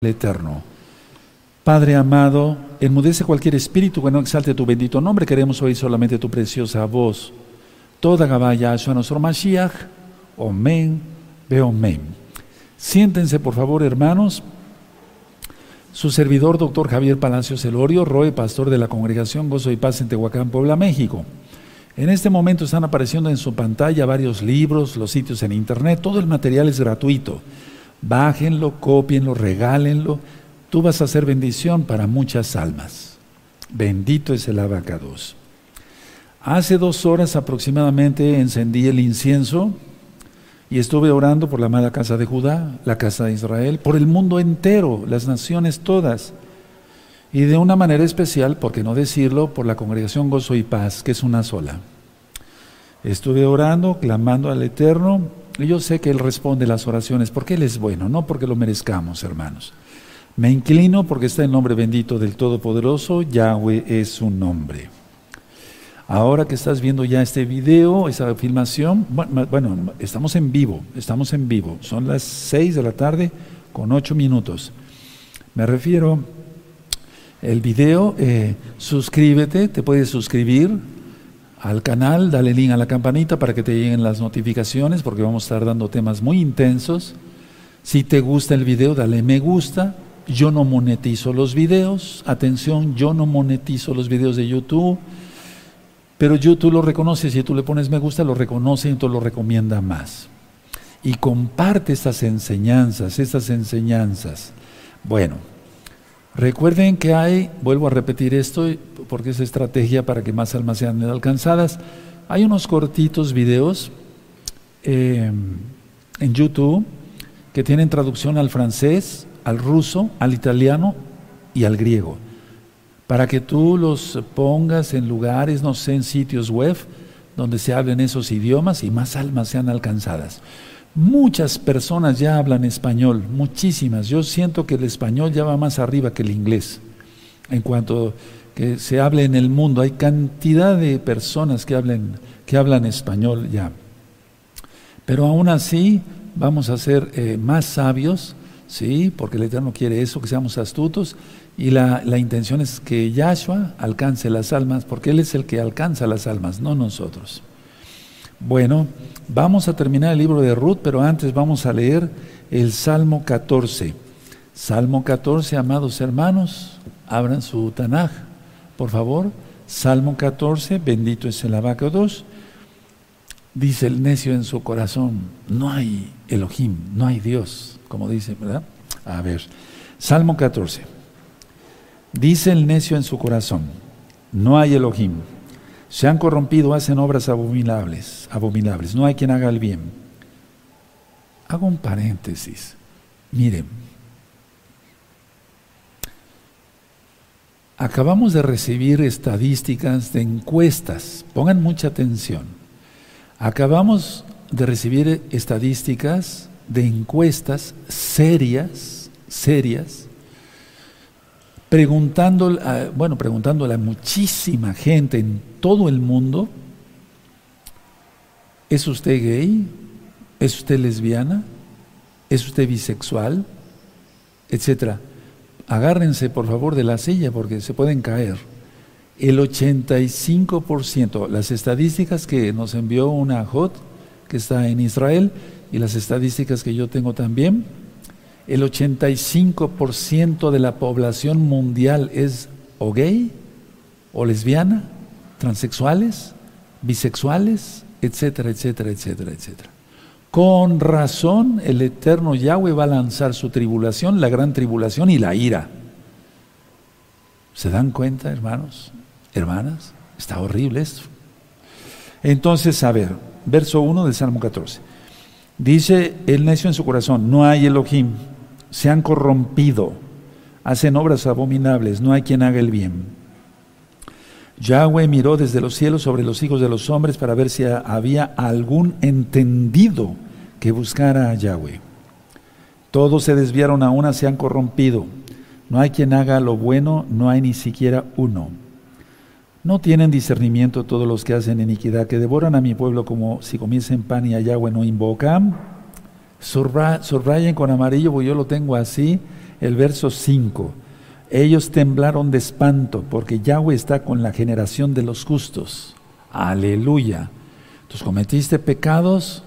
el Eterno. Padre amado, enmudece cualquier espíritu que no exalte tu bendito nombre. Queremos oír solamente tu preciosa voz. Toda Gabaya a nuestro Mashiach. Omen, Beomen. Siéntense, por favor, hermanos. Su servidor, doctor Javier Palacios Elorio, Roe, pastor de la Congregación Gozo y Paz en Tehuacán, Puebla, México. En este momento están apareciendo en su pantalla varios libros, los sitios en internet, todo el material es gratuito. Bájenlo, copienlo, regálenlo. Tú vas a hacer bendición para muchas almas. Bendito es el abacados. Hace dos horas aproximadamente encendí el incienso y estuve orando por la amada casa de Judá, la casa de Israel, por el mundo entero, las naciones todas. Y de una manera especial, por qué no decirlo, por la congregación Gozo y Paz, que es una sola. Estuve orando, clamando al Eterno, yo sé que Él responde las oraciones porque Él es bueno, no porque lo merezcamos, hermanos. Me inclino porque está el nombre bendito del Todopoderoso, Yahweh es su nombre. Ahora que estás viendo ya este video, esa filmación, bueno, estamos en vivo, estamos en vivo. Son las 6 de la tarde con 8 minutos. Me refiero, el video, eh, suscríbete, te puedes suscribir, al canal, dale link a la campanita para que te lleguen las notificaciones porque vamos a estar dando temas muy intensos. Si te gusta el video, dale me gusta. Yo no monetizo los videos. Atención, yo no monetizo los videos de YouTube. Pero YouTube lo reconoce. Si tú le pones me gusta, lo reconoce y entonces lo recomienda más. Y comparte estas enseñanzas, estas enseñanzas. Bueno, Recuerden que hay, vuelvo a repetir esto porque es estrategia para que más almas sean alcanzadas, hay unos cortitos videos eh, en YouTube que tienen traducción al francés, al ruso, al italiano y al griego, para que tú los pongas en lugares, no sé, en sitios web donde se hablen esos idiomas y más almas sean alcanzadas. Muchas personas ya hablan español, muchísimas. Yo siento que el español ya va más arriba que el inglés. En cuanto que se hable en el mundo, hay cantidad de personas que hablen, que hablan español ya. Pero aún así vamos a ser eh, más sabios, sí, porque el Eterno quiere eso, que seamos astutos. Y la, la intención es que Yahshua alcance las almas, porque Él es el que alcanza las almas, no nosotros. Bueno, vamos a terminar el libro de Ruth, pero antes vamos a leer el Salmo 14. Salmo 14, amados hermanos, abran su Tanaj, por favor. Salmo 14, bendito es el abacados. Dice el necio en su corazón, no hay Elohim, no hay Dios, como dice, ¿verdad? A ver, Salmo 14. Dice el necio en su corazón, no hay Elohim se han corrompido, hacen obras abominables, abominables. No hay quien haga el bien. Hago un paréntesis. Miren, acabamos de recibir estadísticas de encuestas. Pongan mucha atención. Acabamos de recibir estadísticas de encuestas serias, serias, preguntando, bueno, preguntándole a muchísima gente en todo el mundo, ¿es usted gay? ¿Es usted lesbiana? ¿Es usted bisexual? Etcétera. Agárrense por favor de la silla porque se pueden caer. El 85%, las estadísticas que nos envió una HOT que está en Israel y las estadísticas que yo tengo también, el 85% de la población mundial es o gay, o lesbiana, transexuales, bisexuales, etcétera, etcétera, etcétera, etcétera. Con razón el eterno Yahweh va a lanzar su tribulación, la gran tribulación y la ira. ¿Se dan cuenta, hermanos? Hermanas, está horrible esto. Entonces, a ver, verso 1 del Salmo 14. Dice el necio en su corazón, no hay Elohim se han corrompido, hacen obras abominables, no hay quien haga el bien. Yahweh miró desde los cielos sobre los hijos de los hombres para ver si había algún entendido que buscara a Yahweh. Todos se desviaron a una, se han corrompido. No hay quien haga lo bueno, no hay ni siquiera uno. No tienen discernimiento todos los que hacen iniquidad, que devoran a mi pueblo como si comiesen pan y a Yahweh no invocan subrayen con amarillo, porque yo lo tengo así. el verso 5. Ellos temblaron de espanto porque Yahweh está con la generación de los justos. Aleluya. Entonces cometiste pecados,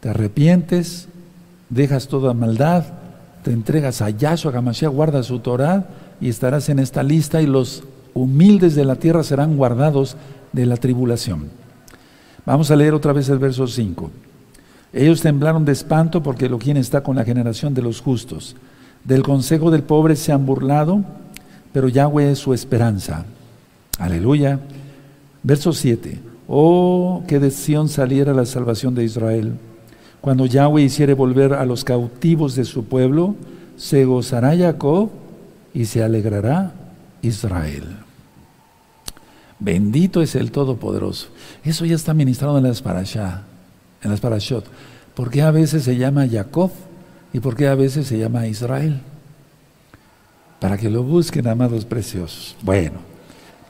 te arrepientes, dejas toda maldad, te entregas a Yahshua Hamashiach, guardas su Torah y estarás en esta lista y los humildes de la tierra serán guardados de la tribulación. Vamos a leer otra vez el verso 5. Ellos temblaron de espanto porque quien está con la generación de los justos. Del consejo del pobre se han burlado, pero Yahweh es su esperanza. Aleluya. Verso 7. Oh, que de Sión saliera la salvación de Israel. Cuando Yahweh hiciere volver a los cautivos de su pueblo, se gozará Jacob y se alegrará Israel. Bendito es el Todopoderoso. Eso ya está ministrado en las parashá, en las parashot. ¿Por qué a veces se llama Jacob y por qué a veces se llama Israel? Para que lo busquen, amados preciosos. Bueno,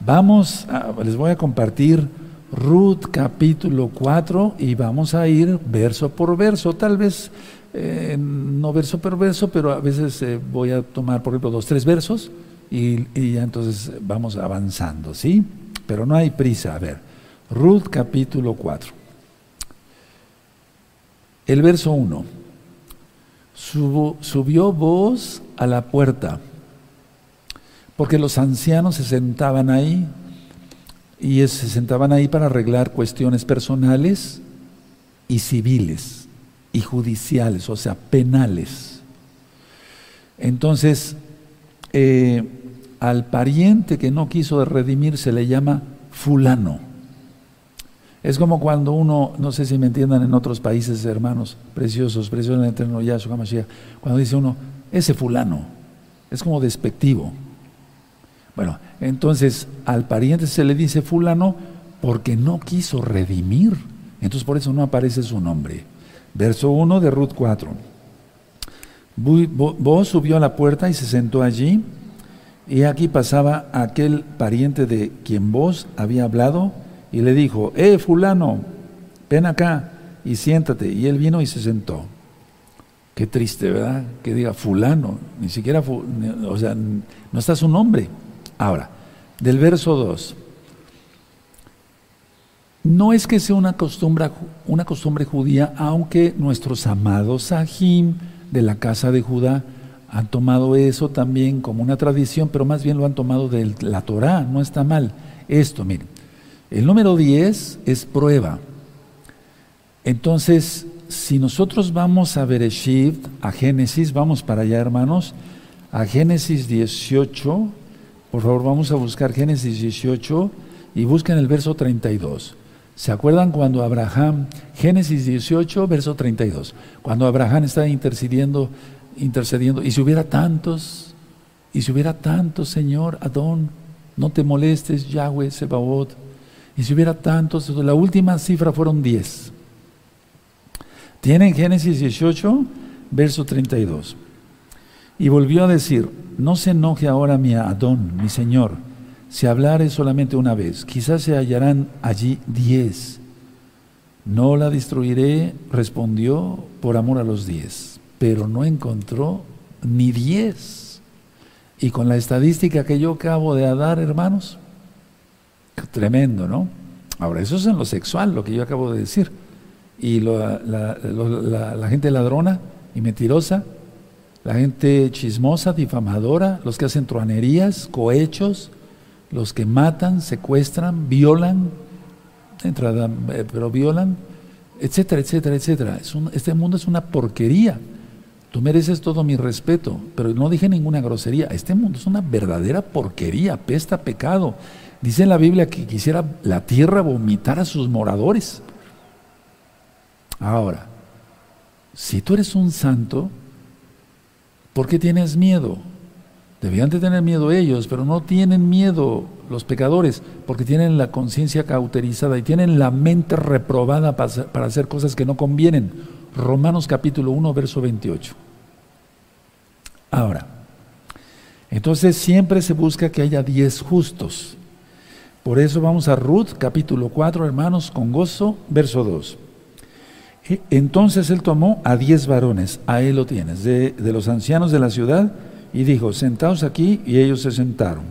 vamos, les voy a compartir Ruth capítulo 4 y vamos a ir verso por verso, tal vez eh, no verso por verso, pero a veces eh, voy a tomar, por ejemplo, dos, tres versos y, y, ya entonces vamos avanzando, ¿sí? Pero no hay prisa. A ver, Ruth capítulo 4. El verso 1. subió voz a la puerta, porque los ancianos se sentaban ahí y se sentaban ahí para arreglar cuestiones personales y civiles y judiciales, o sea, penales. Entonces, eh, al pariente que no quiso redimir se le llama fulano. Es como cuando uno, no sé si me entiendan en otros países, hermanos preciosos, preciosos en el eterno Yahshua HaMashiach, cuando dice uno, ese fulano, es como despectivo. Bueno, entonces al pariente se le dice fulano porque no quiso redimir. Entonces por eso no aparece su nombre. Verso 1 de Ruth 4. Vos subió a la puerta y se sentó allí. Y aquí pasaba aquel pariente de quien vos había hablado y le dijo, eh, fulano, ven acá y siéntate. Y él vino y se sentó. Qué triste, ¿verdad? Que diga fulano, ni siquiera, o sea, no está su nombre. Ahora, del verso 2. No es que sea una costumbre, una costumbre judía, aunque nuestros amados Sahim de la casa de Judá han tomado eso también como una tradición, pero más bien lo han tomado de la Torá, no está mal. Esto, miren, el número 10 es prueba. Entonces, si nosotros vamos a Bereshit, a Génesis, vamos para allá hermanos, a Génesis 18, por favor, vamos a buscar Génesis 18 y busquen el verso 32. ¿Se acuerdan cuando Abraham, Génesis 18, verso 32, cuando Abraham estaba intercediendo, intercediendo, y si hubiera tantos, y si hubiera tantos, Señor, Adón, no te molestes, Yahweh, Sebaot, y si hubiera tantos, la última cifra fueron 10. Tienen Génesis 18, verso 32. Y volvió a decir, no se enoje ahora mi Adón, mi Señor, si hablare solamente una vez, quizás se hallarán allí diez. No la destruiré, respondió, por amor a los diez, pero no encontró ni diez. Y con la estadística que yo acabo de dar, hermanos, tremendo, ¿no? Ahora, eso es en lo sexual, lo que yo acabo de decir. Y la, la gente ladrona y mentirosa, la gente chismosa, difamadora, los que hacen truanerías, cohechos, los que matan, secuestran, violan, eh, pero violan, etcétera, etcétera, etcétera. este mundo es una porquería. Tú mereces todo mi respeto, pero no dije ninguna grosería. Este mundo es una verdadera porquería, pesta pecado. Dice en la Biblia que quisiera la tierra vomitar a sus moradores. Ahora, si tú eres un santo, ¿Por qué tienes miedo? Debían de tener miedo ellos, pero no tienen miedo los pecadores, porque tienen la conciencia cauterizada y tienen la mente reprobada para hacer cosas que no convienen. Romanos capítulo 1, verso 28. Ahora, entonces siempre se busca que haya diez justos. Por eso vamos a Ruth capítulo 4, hermanos, con gozo, verso 2. Entonces él tomó a diez varones, a él lo tienes, de, los ancianos de la ciudad, y dijo, sentaos aquí, y ellos se sentaron.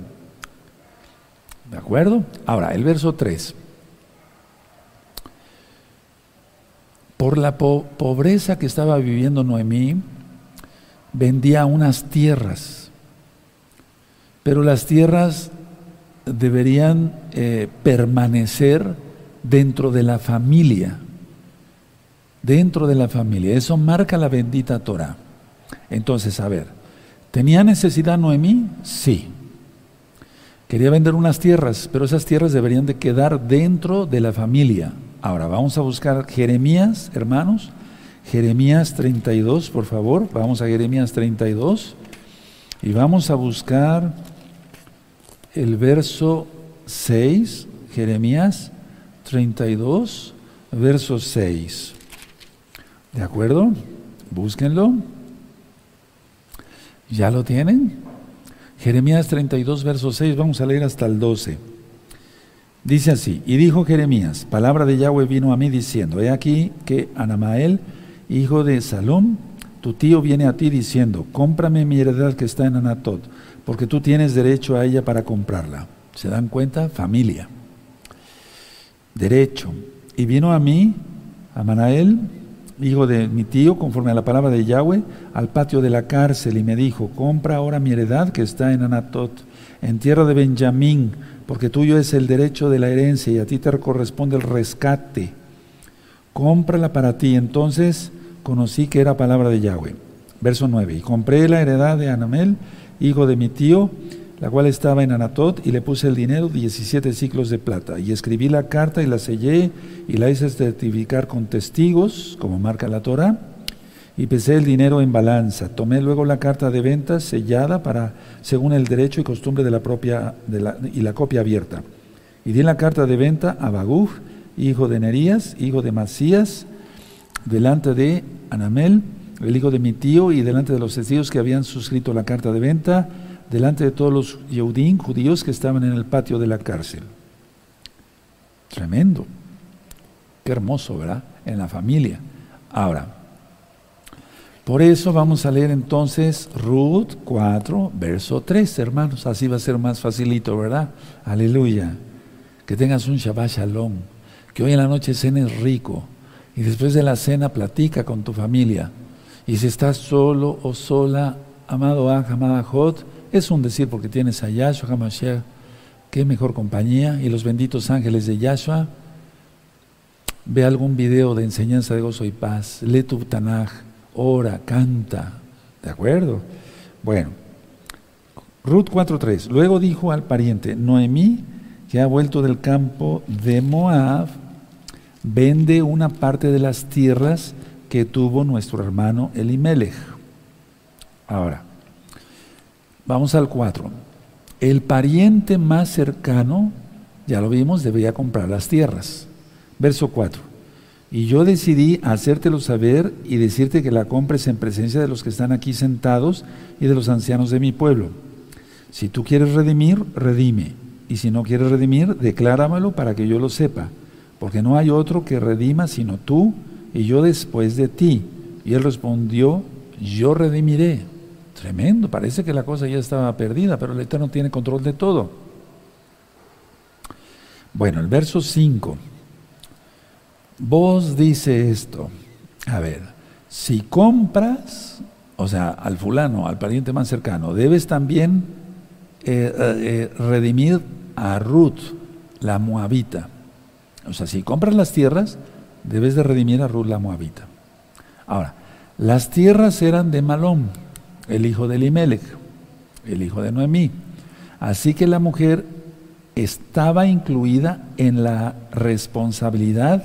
¿De acuerdo? Ahora, el verso 3. Por la pobreza que estaba viviendo Noemí, vendía unas tierras, pero las tierras deberían eh, permanecer dentro de la familia, dentro de la familia. Eso marca la bendita Torah. Entonces, a ver, ¿tenía necesidad Noemí? Sí. Quería vender unas tierras, pero esas tierras deberían de quedar dentro de la familia. Ahora, vamos a buscar Jeremías, hermanos. Jeremías 32, por favor. Vamos a Jeremías 32 y vamos a buscar el verso 6, Jeremías 32, verso 6. ¿De acuerdo? Búsquenlo. ¿Ya lo tienen? Jeremías 32, verso 6, vamos a leer hasta el 12. Dice así, y dijo Jeremías, palabra de Yahweh vino a mí diciendo, he aquí que Anamael, hijo de Salom, tu tío viene a ti diciendo, cómprame mi heredad que está en Anatot, porque tú tienes derecho a ella para comprarla. ¿Se dan cuenta? Familia. Derecho. Y vino a mí, a Manael, hijo de mi tío, conforme a la palabra de Yahweh, al patio de la cárcel y me dijo, compra ahora mi heredad que está en Anatot, en tierra de Benjamín, porque tuyo es el derecho de la herencia y a ti te corresponde el rescate. Cómprala para ti. Entonces conocí que era palabra de Yahweh. Verso 9. Y compré la heredad de Anamel, hijo de mi tío, la cual estaba en Anatot, y le puse el dinero, 17 ciclos de plata. Y escribí la carta y la sellé y la hice certificar con testigos, como marca la Torah, y pesé el dinero en balanza. Tomé luego la carta de venta sellada para, según el derecho y costumbre de la propia, y la copia abierta. Y di la carta de venta a Baguf, hijo de Nerías, hijo de Masías, delante de Anamel, el hijo de mi tío, y delante de los testigos que habían suscrito la carta de venta, delante de todos los Yehudim, judíos que estaban en el patio de la cárcel. Tremendo. Qué hermoso, ¿verdad? En la familia. Ahora, por eso vamos a leer entonces Ruth 4, verso 3, hermanos. Así va a ser más facilito, ¿verdad? Aleluya. Que tengas un Shabbat Shalom. Que hoy en la noche cenes rico. Y después de la cena platica con tu familia. Y si estás solo o sola, amado Aj, amada Jot, es un decir porque tienes a Yahshua HaMashiach, qué mejor compañía, y los benditos ángeles de Yahshua. Ve algún video de enseñanza de gozo y paz, lee tu Tanaj, ora, canta, ¿de acuerdo? Bueno, Ruth 4.3, luego dijo al pariente, Noemí, que ha vuelto del campo de Moab, vende una parte de las tierras que tuvo nuestro hermano Elimelech. Ahora, vamos al 4. El pariente más cercano, ya lo vimos, debería comprar las tierras. Verso 4. Y yo decidí hacértelo saber y decirte que la compres en presencia de los que están aquí sentados y de los ancianos de mi pueblo. Si tú quieres redimir, redime. Y si no quieres redimir, decláramelo para que yo lo sepa porque no hay otro que redima sino tú y yo después de ti. Y él respondió, yo redimiré. Tremendo, parece que la cosa ya estaba perdida, pero el Eterno tiene control de todo. Bueno, el verso 5. Vos dice esto. A ver, si compras, o sea, al fulano, al pariente más cercano, debes también eh, eh, redimir a Ruth, la moabita. O sea, si compras las tierras, debes de redimir a Ruth la Moabita. Ahora, las tierras eran de Malón, el hijo de Elimelech, el hijo de Noemí. Así que la mujer estaba incluida en la responsabilidad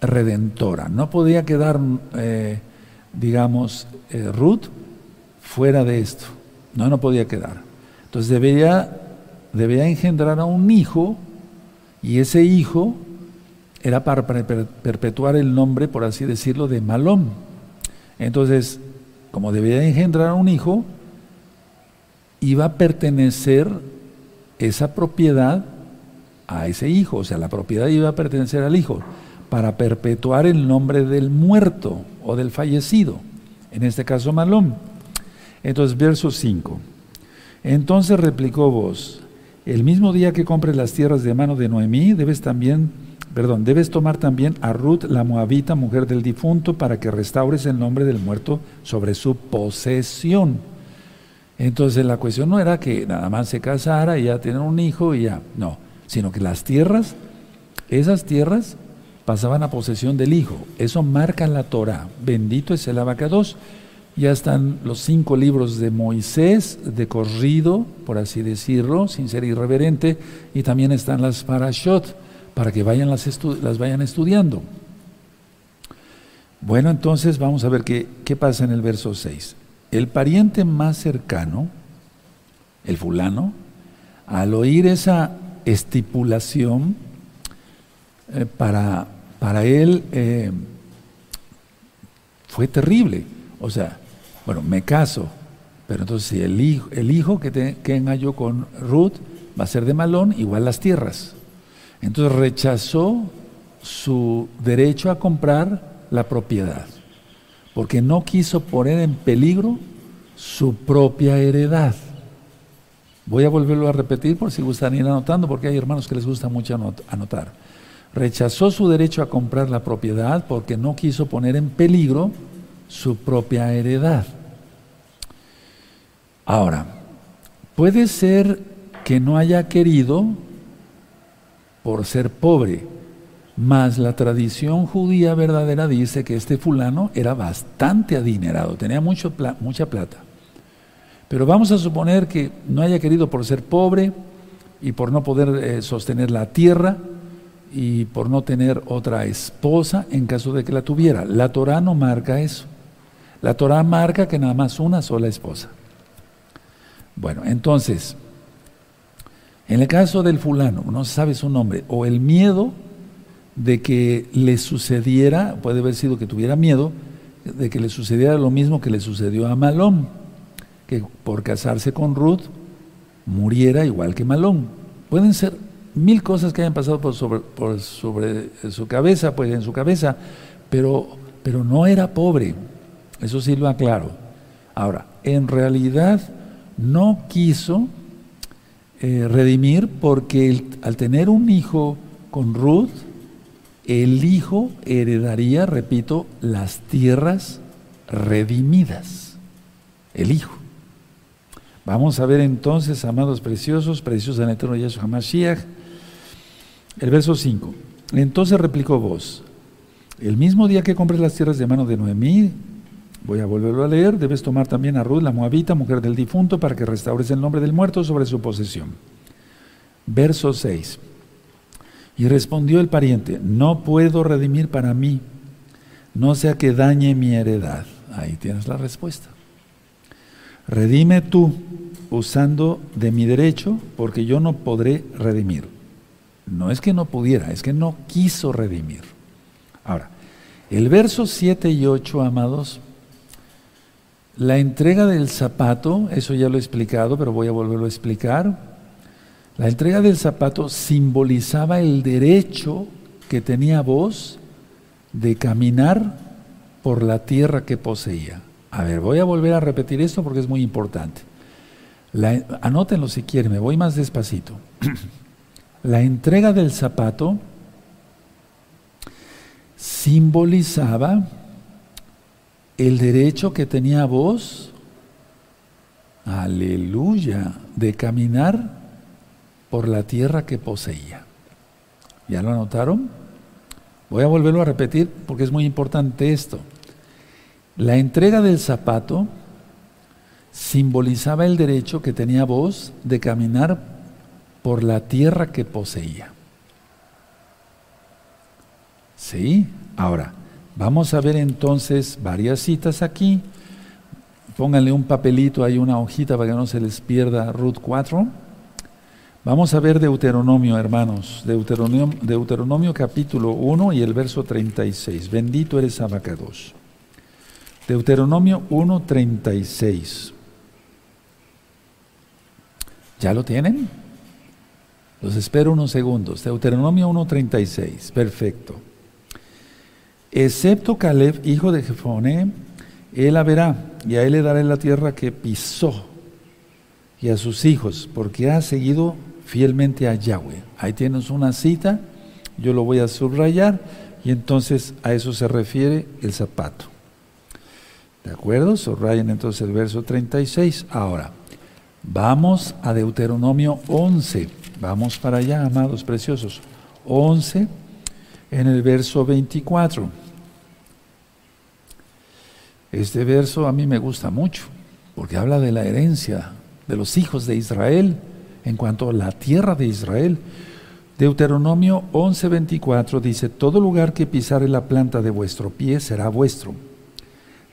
redentora. No podía quedar, eh, digamos, eh, Ruth fuera de esto. No, no podía quedar. Entonces debería, debería engendrar a un hijo y ese hijo era para perpetuar el nombre, por así decirlo, de Malón. Entonces, como debía engendrar un hijo, iba a pertenecer esa propiedad a ese hijo, o sea, la propiedad iba a pertenecer al hijo, para perpetuar el nombre del muerto o del fallecido, en este caso Malón. Entonces, verso 5. Entonces replicó vos, el mismo día que compres las tierras de mano de Noemí, debes también, perdón, debes tomar también a Ruth, la moabita, mujer del difunto, para que restaures el nombre del muerto sobre su posesión. Entonces la cuestión no era que nada más se casara y ya tener un hijo y ya, no, sino que las tierras, esas tierras pasaban a posesión del hijo. Eso marca la Torah. Bendito es el abacados. Ya están los cinco libros de Moisés, de corrido, por así decirlo, sin ser irreverente, y también están las parashot, para que vayan las, las vayan estudiando. Bueno, entonces vamos a ver qué, qué pasa en el verso 6. El pariente más cercano, el fulano, al oír esa estipulación, eh, para, para él eh, fue terrible. O sea, bueno, me caso, pero entonces si el hijo, el hijo que tenga yo con Ruth va a ser de Malón, igual las tierras. Entonces rechazó su derecho a comprar la propiedad, porque no quiso poner en peligro su propia heredad. Voy a volverlo a repetir por si gustan ir anotando, porque hay hermanos que les gusta mucho anotar. Rechazó su derecho a comprar la propiedad porque no quiso poner en peligro su propia heredad. Ahora, puede ser que no haya querido por ser pobre, mas la tradición judía verdadera dice que este fulano era bastante adinerado, tenía mucho, mucha plata. Pero vamos a suponer que no haya querido por ser pobre y por no poder eh, sostener la tierra y por no tener otra esposa en caso de que la tuviera. La Torah no marca eso. La Torah marca que nada más una sola esposa. Bueno, entonces, en el caso del fulano, no se sabe su nombre, o el miedo de que le sucediera, puede haber sido que tuviera miedo, de que le sucediera lo mismo que le sucedió a Malón, que por casarse con Ruth muriera igual que Malón. Pueden ser mil cosas que hayan pasado por sobre, por sobre su cabeza, pues en su cabeza, pero, pero no era pobre. Eso sí lo aclaro. Ahora, en realidad no quiso eh, redimir porque al tener un hijo con Ruth, el hijo heredaría, repito, las tierras redimidas. El hijo. Vamos a ver entonces, amados preciosos, preciosos en eterno Yahshua Mashiach, el verso 5. Entonces replicó vos, el mismo día que compres las tierras de mano de Noemí, Voy a volverlo a leer. Debes tomar también a Ruth, la moabita, mujer del difunto, para que restaures el nombre del muerto sobre su posesión. Verso 6. Y respondió el pariente, no puedo redimir para mí, no sea que dañe mi heredad. Ahí tienes la respuesta. Redime tú usando de mi derecho, porque yo no podré redimir. No es que no pudiera, es que no quiso redimir. Ahora, el verso 7 y 8, amados, la entrega del zapato, eso ya lo he explicado, pero voy a volverlo a explicar. La entrega del zapato simbolizaba el derecho que tenía vos de caminar por la tierra que poseía. A ver, voy a volver a repetir esto porque es muy importante. anótenlo si quieren, me voy más despacito. la entrega del zapato simbolizaba el derecho que tenía vos, aleluya, de caminar por la tierra que poseía. ¿Ya lo anotaron? Voy a volverlo a repetir porque es muy importante esto. La entrega del zapato simbolizaba el derecho que tenía vos de caminar por la tierra que poseía. ¿Sí? Ahora, Vamos a ver entonces varias citas aquí. Pónganle un papelito, hay una hojita para que no se les pierda Ruth 4. Vamos a ver Deuteronomio, hermanos. Deuteronomio, Deuteronomio capítulo 1 y el verso 36. Bendito eres Abacados. Deuteronomio 1, 36. ¿Ya lo tienen? Los espero unos segundos. Deuteronomio 1.36. Perfecto excepto Caleb, hijo de Jefoné, él la verá y a él le daré la tierra que pisó y a sus hijos, porque ha seguido fielmente a Yahweh. Ahí tienes una cita, yo lo voy a subrayar y entonces a eso se refiere el zapato. ¿De acuerdo? Subrayen entonces el verso 36. Ahora, vamos a Deuteronomio 11. Vamos para allá, amados preciosos. 11 en el verso 24. Este verso a mí me gusta mucho, porque habla de la herencia de los hijos de Israel en cuanto a la tierra de Israel. Deuteronomio 11:24 dice, Todo lugar que pisare la planta de vuestro pie será vuestro,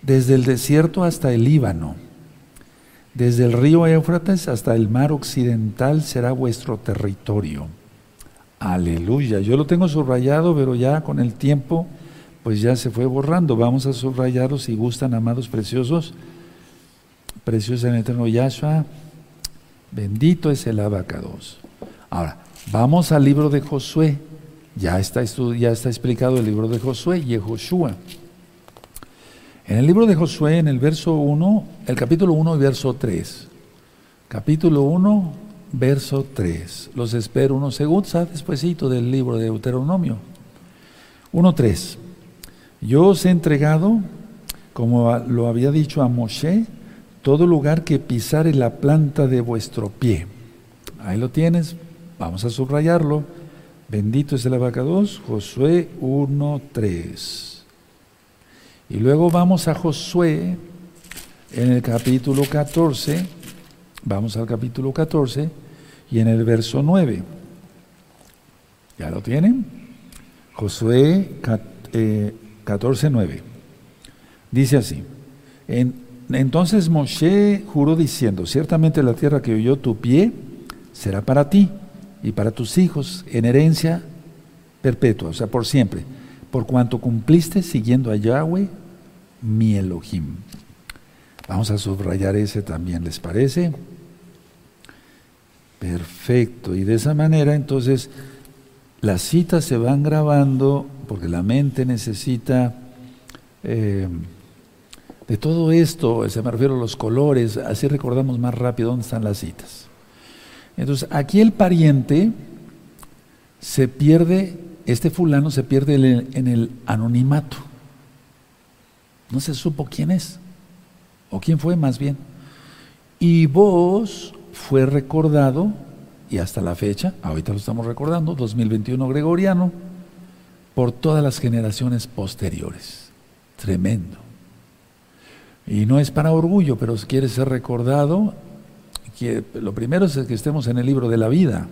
desde el desierto hasta el Líbano, desde el río Éufrates hasta el mar occidental será vuestro territorio. Aleluya, yo lo tengo subrayado, pero ya con el tiempo pues ya se fue borrando. Vamos a subrayarlo si gustan, amados preciosos. Precioso en el eterno Yahshua. Bendito es el abacados. Ahora, vamos al libro de Josué. Ya está, ya está explicado el libro de Josué y Joshua. En el libro de Josué, en el verso 1, el capítulo 1 y verso 3. Capítulo 1, verso 3. Los espero unos segundos, despuésito del libro de Deuteronomio. 1.3. Yo os he entregado, como lo había dicho a Moshe, todo lugar que pisare la planta de vuestro pie. Ahí lo tienes, vamos a subrayarlo. Bendito es el abacados, Josué 1.3. Y luego vamos a Josué en el capítulo 14, vamos al capítulo 14 y en el verso 9. ¿Ya lo tienen? Josué eh, 14.9. Dice así, entonces Moshe juró diciendo, ciertamente la tierra que oyó tu pie será para ti y para tus hijos en herencia perpetua, o sea, por siempre, por cuanto cumpliste siguiendo a Yahweh, mi Elohim. Vamos a subrayar ese también, ¿les parece? Perfecto, y de esa manera entonces las citas se van grabando porque la mente necesita eh, de todo esto, se me refiero a los colores, así recordamos más rápido dónde están las citas. Entonces, aquí el pariente se pierde, este fulano se pierde en el anonimato. No se supo quién es, o quién fue más bien. Y vos fue recordado y hasta la fecha, ahorita lo estamos recordando, 2021 gregoriano, por todas las generaciones posteriores. Tremendo. Y no es para orgullo, pero si quiere ser recordado, lo primero es que estemos en el libro de la vida.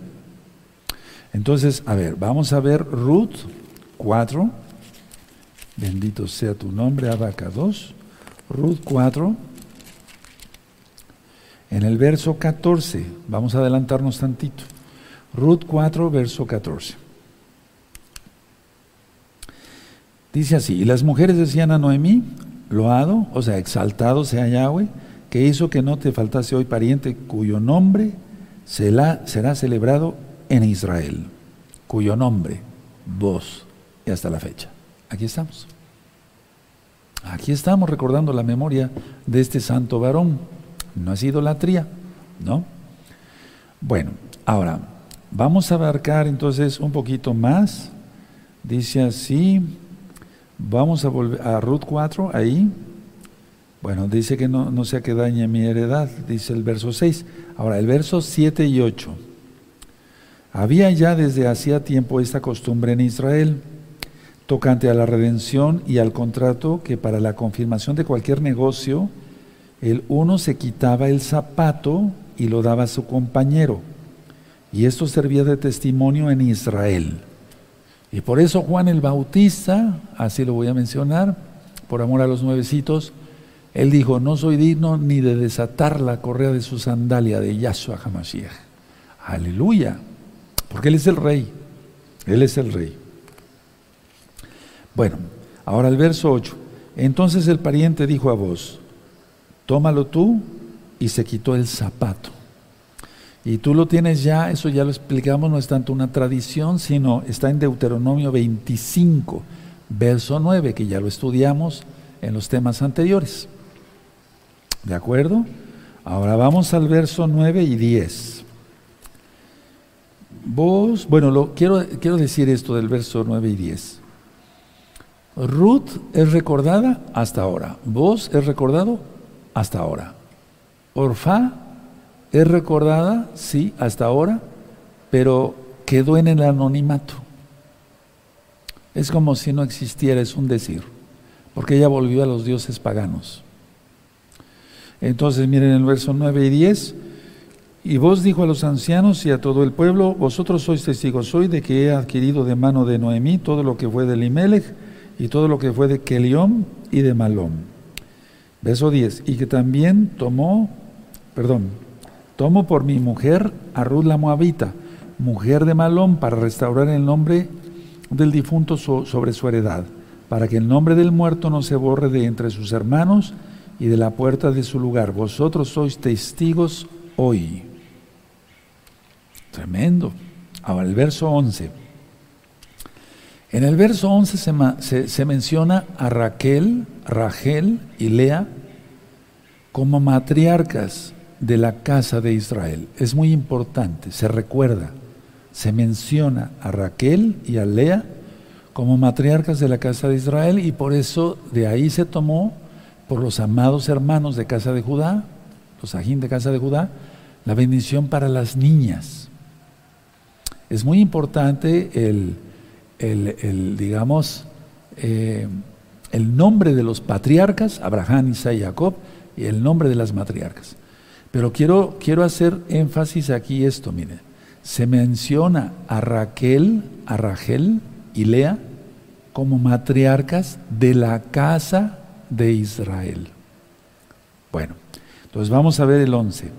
Entonces, a ver, vamos a ver Ruth 4. Bendito sea tu nombre, Abaca 2. Ruth 4. En el verso 14, vamos a adelantarnos tantito. Ruth 4, verso 14. Dice así, y las mujeres decían a Noemí, loado, o sea, exaltado sea Yahweh, que hizo que no te faltase hoy pariente cuyo nombre será, será celebrado en Israel, cuyo nombre, vos, y hasta la fecha. Aquí estamos. Aquí estamos recordando la memoria de este santo varón no es idolatría, ¿no? Bueno, ahora, vamos a abarcar entonces un poquito más. Dice así, vamos a volver a Ruth 4, ahí. Bueno, dice que no, no sea que dañe mi heredad, dice el verso 6. Ahora, el verso 7 y 8. Había ya desde hacía tiempo esta costumbre en Israel, tocante a la redención y al contrato, que para la confirmación de cualquier negocio, el uno se quitaba el zapato y lo daba a su compañero. Y esto servía de testimonio en Israel. Y por eso Juan el Bautista, así lo voy a mencionar, por amor a los nuevecitos, él dijo, no soy digno ni de desatar la correa de su sandalia de Yahshua HaMashiach. Aleluya. Porque Él es el rey. Él es el rey. Bueno, ahora el verso 8. Entonces el pariente dijo a vos, tómalo tú y se quitó el zapato. Y tú lo tienes ya, eso ya lo explicamos, no es tanto una tradición, sino está en Deuteronomio 25, verso 9, que ya lo estudiamos en los temas anteriores. ¿De acuerdo? Ahora vamos al verso 9 y 10. Vos, bueno, lo, quiero, quiero decir esto del verso 9 y 10. Ruth es recordada hasta ahora. Vos es recordado hasta ahora. Orfa es recordada, sí, hasta ahora, pero quedó en el anonimato. Es como si no existiera, es un decir, porque ella volvió a los dioses paganos. Entonces miren el verso 9 y 10, y vos dijo a los ancianos y a todo el pueblo, vosotros sois testigos hoy de que he adquirido de mano de Noemí todo lo que fue de Limelech y todo lo que fue de Kelión y de Malón. Verso 10, y que también tomó, perdón, tomo por mi mujer a Ruth la Moabita, mujer de Malón, para restaurar el nombre del difunto sobre su heredad, para que el nombre del muerto no se borre de entre sus hermanos y de la puerta de su lugar. Vosotros sois testigos hoy. Tremendo. Ahora el verso 11. En el verso 11 se, se, menciona a Raquel, Rachel y Lea como matriarcas de la casa de Israel. Es muy importante, se recuerda, se menciona a Raquel y a Lea como matriarcas de la casa de Israel y por eso de ahí se tomó por los amados hermanos de casa de Judá, los ajín de casa de Judá, la bendición para las niñas. Es muy importante el, el, digamos, eh, el nombre de los patriarcas, Abraham, Isaac y Jacob, y el nombre de las matriarcas. Pero quiero, quiero hacer énfasis aquí esto, mire. Se menciona a Raquel, a Rachel y Lea como matriarcas de la casa de Israel. Bueno, entonces vamos a ver el 11.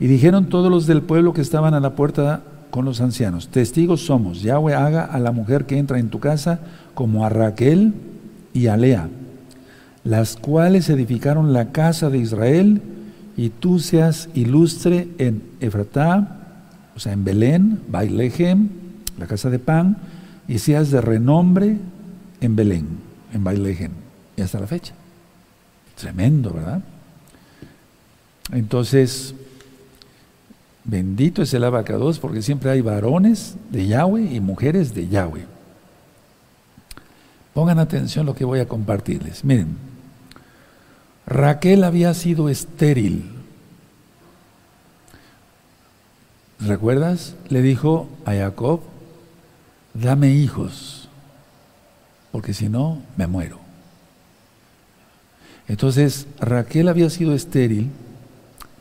Y dijeron todos los del pueblo que estaban a la puerta con los ancianos, testigos somos, Yahweh haga a la mujer que entra en tu casa como a Raquel y a Lea, las cuales edificaron la casa de Israel, y tú seas ilustre en Efratá, o sea, en Belén, Bailehem, la casa de pan, y seas de renombre en Belén, en Bailehem, y hasta la fecha. Tremendo, ¿verdad? Entonces, Bendito es el abacados porque siempre hay varones de Yahweh y mujeres de Yahweh. Pongan atención lo que voy a compartirles. Miren, Raquel había sido estéril. ¿Recuerdas? Le dijo a Jacob, dame hijos, porque si no, me muero. Entonces, Raquel había sido estéril,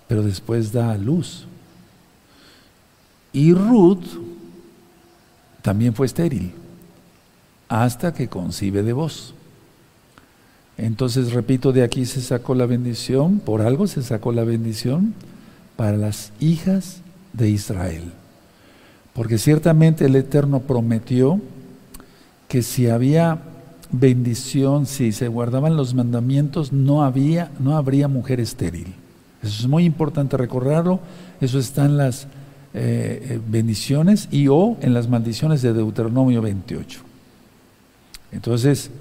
pero después da a luz. Y Ruth también fue estéril hasta que concibe de vos. Entonces, repito, de aquí se sacó la bendición, por algo se sacó la bendición para las hijas de Israel. Porque ciertamente el Eterno prometió que si había bendición, si se guardaban los mandamientos, no, había, no habría mujer estéril. Eso es muy importante recordarlo. Eso está en las eh, eh, bendiciones y o en las maldiciones de Deuteronomio 28. Entonces,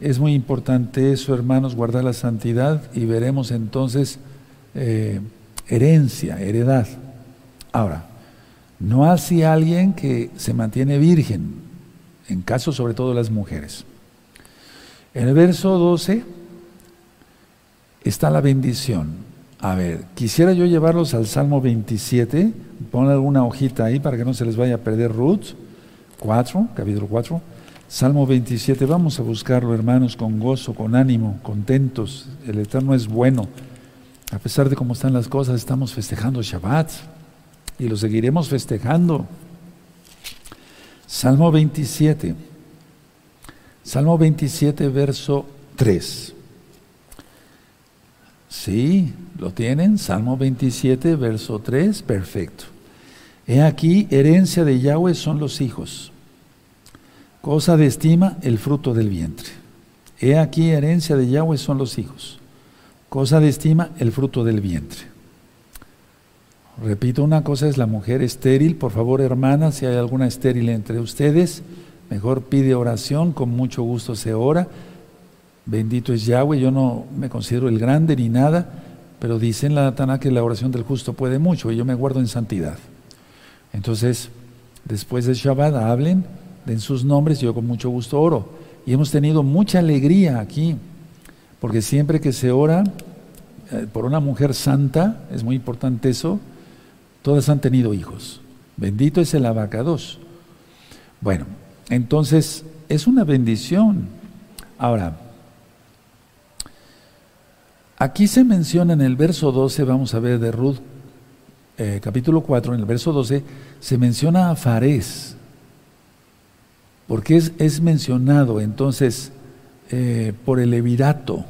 es muy importante eso, hermanos, guardar la santidad y veremos entonces eh, herencia, heredad. Ahora, no así alguien que se mantiene virgen, en caso sobre todo las mujeres. En el verso 12 está la bendición. A ver, quisiera yo llevarlos al Salmo 27, pon alguna hojita ahí para que no se les vaya a perder Ruth 4, capítulo 4. Salmo 27, vamos a buscarlo hermanos con gozo, con ánimo, contentos. El Eterno es bueno. A pesar de cómo están las cosas, estamos festejando Shabbat y lo seguiremos festejando. Salmo 27, Salmo 27, verso 3. Sí, ¿lo tienen? Salmo 27, verso 3, perfecto. He aquí, herencia de Yahweh son los hijos. Cosa de estima, el fruto del vientre. He aquí, herencia de Yahweh son los hijos. Cosa de estima, el fruto del vientre. Repito, una cosa es la mujer estéril. Por favor, hermanas, si hay alguna estéril entre ustedes, mejor pide oración, con mucho gusto se ora Bendito es Yahweh, yo no me considero el grande ni nada, pero dice en la Tana que la oración del justo puede mucho y yo me guardo en santidad. Entonces, después de Shabbat, hablen, den sus nombres, yo con mucho gusto oro. Y hemos tenido mucha alegría aquí, porque siempre que se ora eh, por una mujer santa, es muy importante eso, todas han tenido hijos. Bendito es el abacados. Bueno, entonces es una bendición. Ahora, aquí se menciona en el verso 12, vamos a ver de Ruth, eh, capítulo 4, en el verso 12, se menciona a Fares, porque es, mencionado entonces eh, por el levirato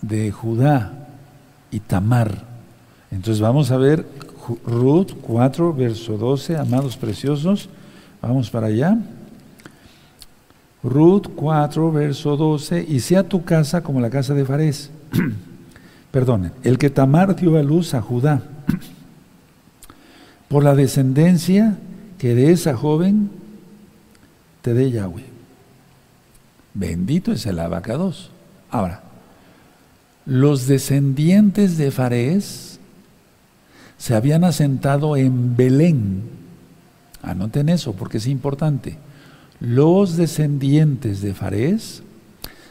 de Judá y Tamar. Entonces vamos a ver Ruth 4, verso 12, amados preciosos, vamos para allá. Ruth 4, verso 12, y sea tu casa como la casa de Fares. Perdón, el que Tamar dio a luz a Judá, por la descendencia que de esa joven dé Yahweh. Bendito es el abacados. Ahora, los descendientes de Fares se habían asentado en Belén. Anoten eso porque es importante los descendientes de Fares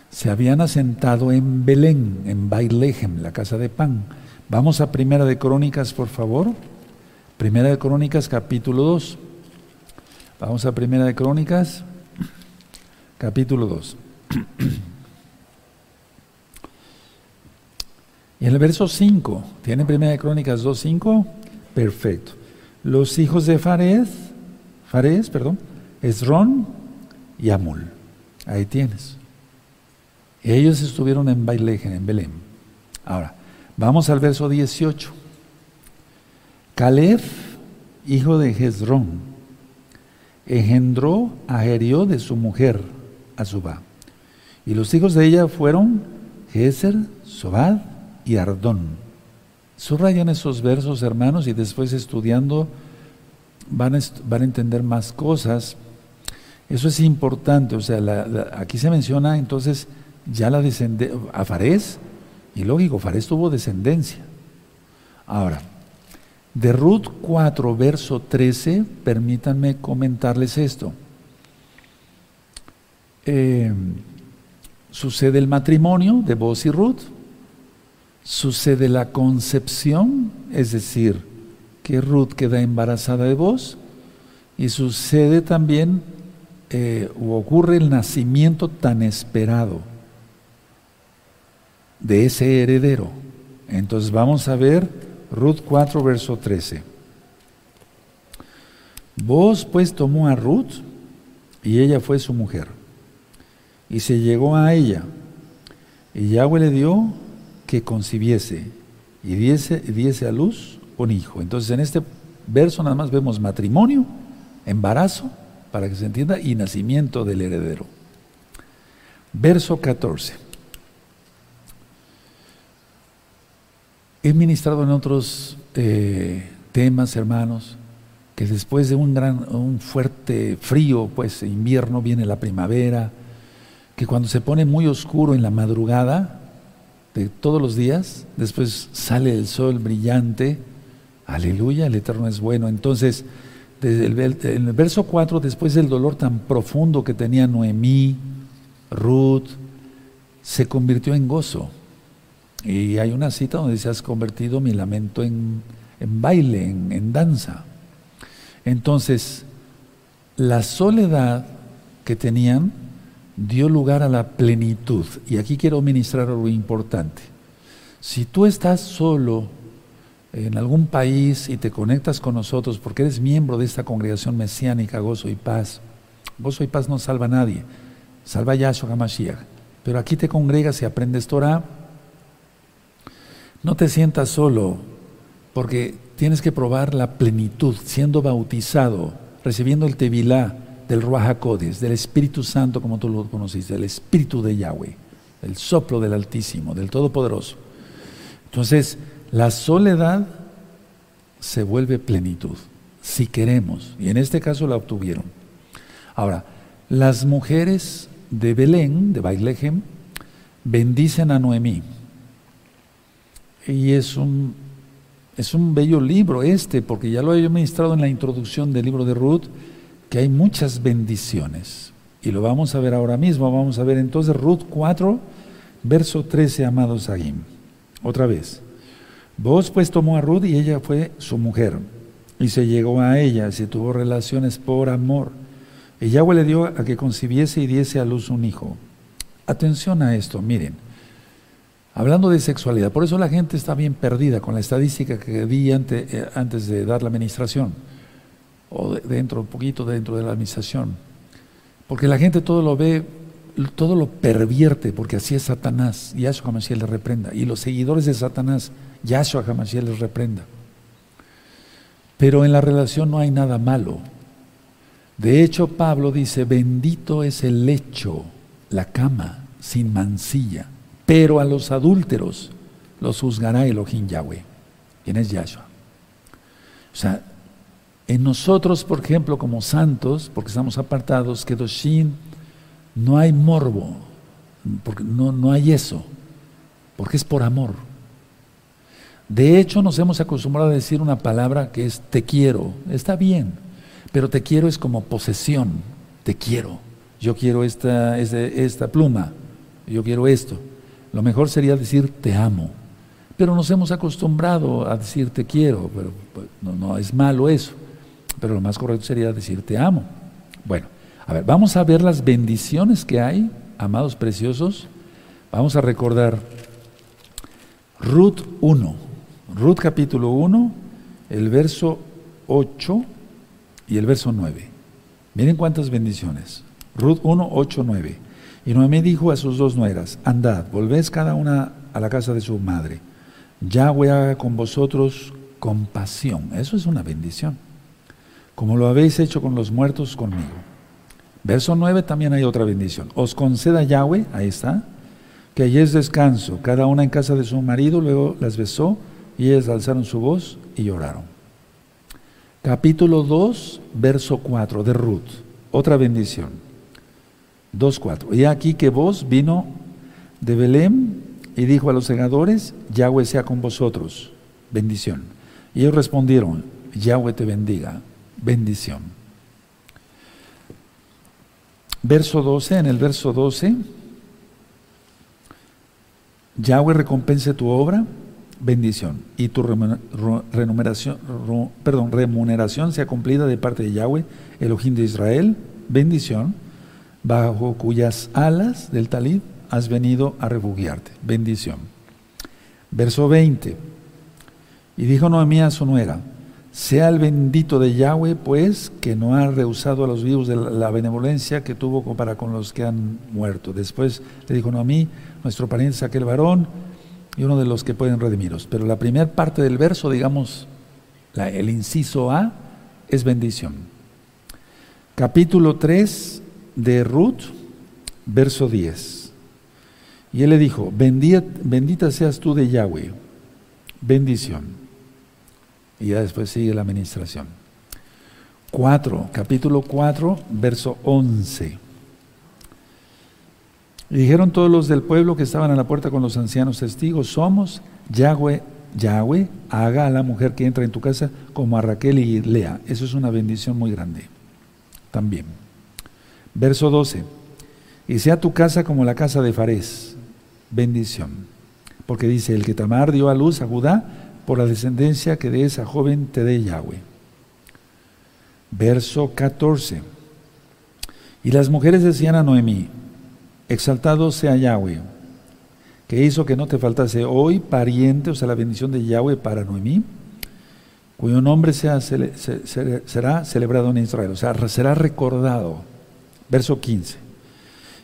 se habían asentado en Belén, en Bailehem, la casa de pan. Vamos a Primera de Crónicas, por favor. Primera de Crónicas, capítulo 2. Vamos a Primera de Crónicas, capítulo 2. Y en el verso 5, ¿tiene Primera de Crónicas 2, 5? Perfecto. Los hijos de Fares, Fares, perdón, Esrón y Amul. Ahí tienes. Ellos estuvieron en Bailejen, en Belén. Ahora, vamos al verso 18. Caleb, hijo de Jezrón, engendró a Jerió de su mujer, Y los hijos de ella fueron Geser, Sobad y Ardón. Subrayan esos versos, hermanos, y después estudiando van a, van a entender más cosas. Eso es importante, o sea, aquí se menciona entonces ya la descendencia, a Farés, y lógico, Farés tuvo descendencia. Ahora, de Ruth 4, verso 13, permítanme comentarles esto. Eh, sucede el matrimonio de Boz y Ruth, sucede la concepción, es decir, que Ruth queda embarazada de Boz, y sucede también eh, ocurre el nacimiento tan esperado de ese heredero. Entonces vamos a ver Ruth 4, verso 13. Vos pues tomó a Ruth y ella fue su mujer. Y se llegó a ella. Y Yahweh le dio que concibiese y diese, diese a luz un hijo. Entonces en este verso nada más vemos matrimonio, embarazo para que se entienda, y nacimiento del heredero. Verso 14. He ministrado en otros eh, temas, hermanos, que después de un gran, un fuerte frío, pues invierno viene la primavera, que cuando se pone muy oscuro en la madrugada de todos los días, después sale el sol brillante, aleluya, el Eterno es bueno. Entonces, en el verso 4, después del dolor tan profundo que tenía Noemí, Ruth, se convirtió en gozo. Y hay una cita donde dice, has convertido mi lamento en, baile, en, en danza. Entonces, la soledad que tenían dio lugar a la plenitud. Y aquí quiero ministrar algo importante. Si tú estás solo en algún país y te conectas con nosotros porque eres miembro de esta congregación mesiánica Gozo y Paz, Gozo y Paz no salva a nadie, salva a Yahshua HaMashiach. Pero aquí te congregas y aprendes Torah, no te sientas solo, porque tienes que probar la plenitud, siendo bautizado, recibiendo el Tevilá del Ruach del Espíritu Santo, como tú lo conociste, del Espíritu de Yahweh, el soplo del Altísimo, del Todopoderoso. Entonces, la soledad se vuelve plenitud, si queremos, y en este caso la obtuvieron. Ahora, las mujeres de Belén, de Bailehem, bendicen a Noemí. Y es un, es un bello libro este, porque ya lo he ministrado en la introducción del libro de Ruth, que hay muchas bendiciones. Y lo vamos a ver ahora mismo. Vamos a ver entonces Ruth 4, verso 13, amados Agim. Otra vez. Vos pues tomó a Ruth y ella fue su mujer. Y se llegó a ella, se tuvo relaciones por amor. Y Yahweh le dio a que concibiese y diese a luz un hijo. Atención a esto, miren. Hablando de sexualidad, por eso la gente está bien perdida con la estadística que di eh, antes de dar la administración, o dentro, un poquito dentro de la administración. Porque la gente todo lo ve, todo lo pervierte, porque así es Satanás. Yahshua Hamashiach le reprenda. Y los seguidores de Satanás, Yahshua Hamashiach les reprenda. Pero en la relación no hay nada malo. De hecho, Pablo dice, bendito es el lecho, la cama, sin mancilla, pero a los adúlteros los juzgará Elohim Yahweh. ¿Quién es Yahshua? O sea, en nosotros, por ejemplo, como santos, porque estamos apartados, que Doshin, no hay morbo, porque no, hay eso, porque es por amor. De hecho, nos hemos acostumbrado a decir una palabra que es te quiero. Está bien, pero te quiero es como posesión. Te quiero. Yo quiero esta, pluma. Yo quiero esto. Lo mejor sería decir te amo. Pero nos hemos acostumbrado a decir te quiero. Pero pues, no es malo eso. Pero lo más correcto sería decir te amo. Bueno, a ver, vamos a ver las bendiciones que hay, amados preciosos. Vamos a recordar Ruth 1. Ruth capítulo 1, el verso 8 y el verso 9. Miren cuántas bendiciones. Ruth 1, 8, 9. Y Noemí dijo a sus dos nueras, andad, volvéis cada una a la casa de su madre. Yahweh haga con vosotros compasión. Eso es una bendición. Como lo habéis hecho con los muertos conmigo. Verso 9 también hay otra bendición. Os conceda Yahweh, ahí está, que allí es descanso, cada una en casa de su marido, luego las besó y ellas alzaron su voz y lloraron. Capítulo 2, verso 4 de Ruth. Otra bendición. 2.4. Y aquí que vos vino de Belén y dijo a los segadores, Yahweh sea con vosotros. Bendición. Y ellos respondieron, Yahweh te bendiga. Bendición. Verso 12, en el verso 12, Yahweh recompense tu obra bendición y tu remuneración, perdón, remuneración sea cumplida de parte de Yahweh, Elohim de Israel, bendición, bajo cuyas alas del talib has venido a refugiarte, bendición. Verso 20. Y dijo Noemí a su nuera, sea el bendito de Yahweh, pues, que no ha rehusado a los vivos de la benevolencia que tuvo para con los que han muerto. Después le dijo Noemí, nuestro pariente es aquel varón, y uno de los que pueden redimiros. Pero la primera parte del verso, digamos, el inciso A, es bendición. Capítulo 3 de Ruth, verso 10. Y él le dijo, bendita seas tú de Yahweh, bendición. Y ya después sigue la administración. 4, capítulo 4, verso 11. Y dijeron todos los del pueblo que estaban a la puerta con los ancianos testigos, somos Yahweh, Yahweh, haga a la mujer que entra en tu casa como a Raquel y Lea. Eso es una bendición muy grande. También. Verso 12. Y sea tu casa como la casa de Farés. Bendición. Porque dice, el que Tamar dio a luz a Judá por la descendencia que de esa joven te dé Yahweh. Verso 14. Y las mujeres decían a Noemí, Exaltado sea Yahweh, que hizo que no te faltase hoy pariente, o sea, la bendición de Yahweh para Noemí, cuyo nombre será celebrado en Israel, o sea, será recordado. Verso 15.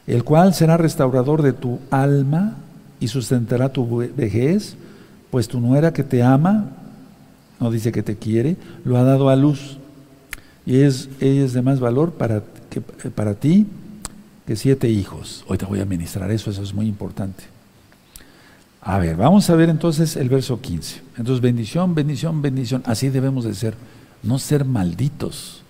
El cual será restaurador de tu alma y sustentará tu vejez, pues tu nuera que te ama, no dice que te quiere, lo ha dado a luz. Y es, ella es de más valor para, que, para ti que siete hijos. Hoy te voy a ministrar eso, eso es muy importante. A ver, vamos a ver entonces el verso 15. Entonces, bendición, bendición, bendición. Así debemos de ser, no ser malditos.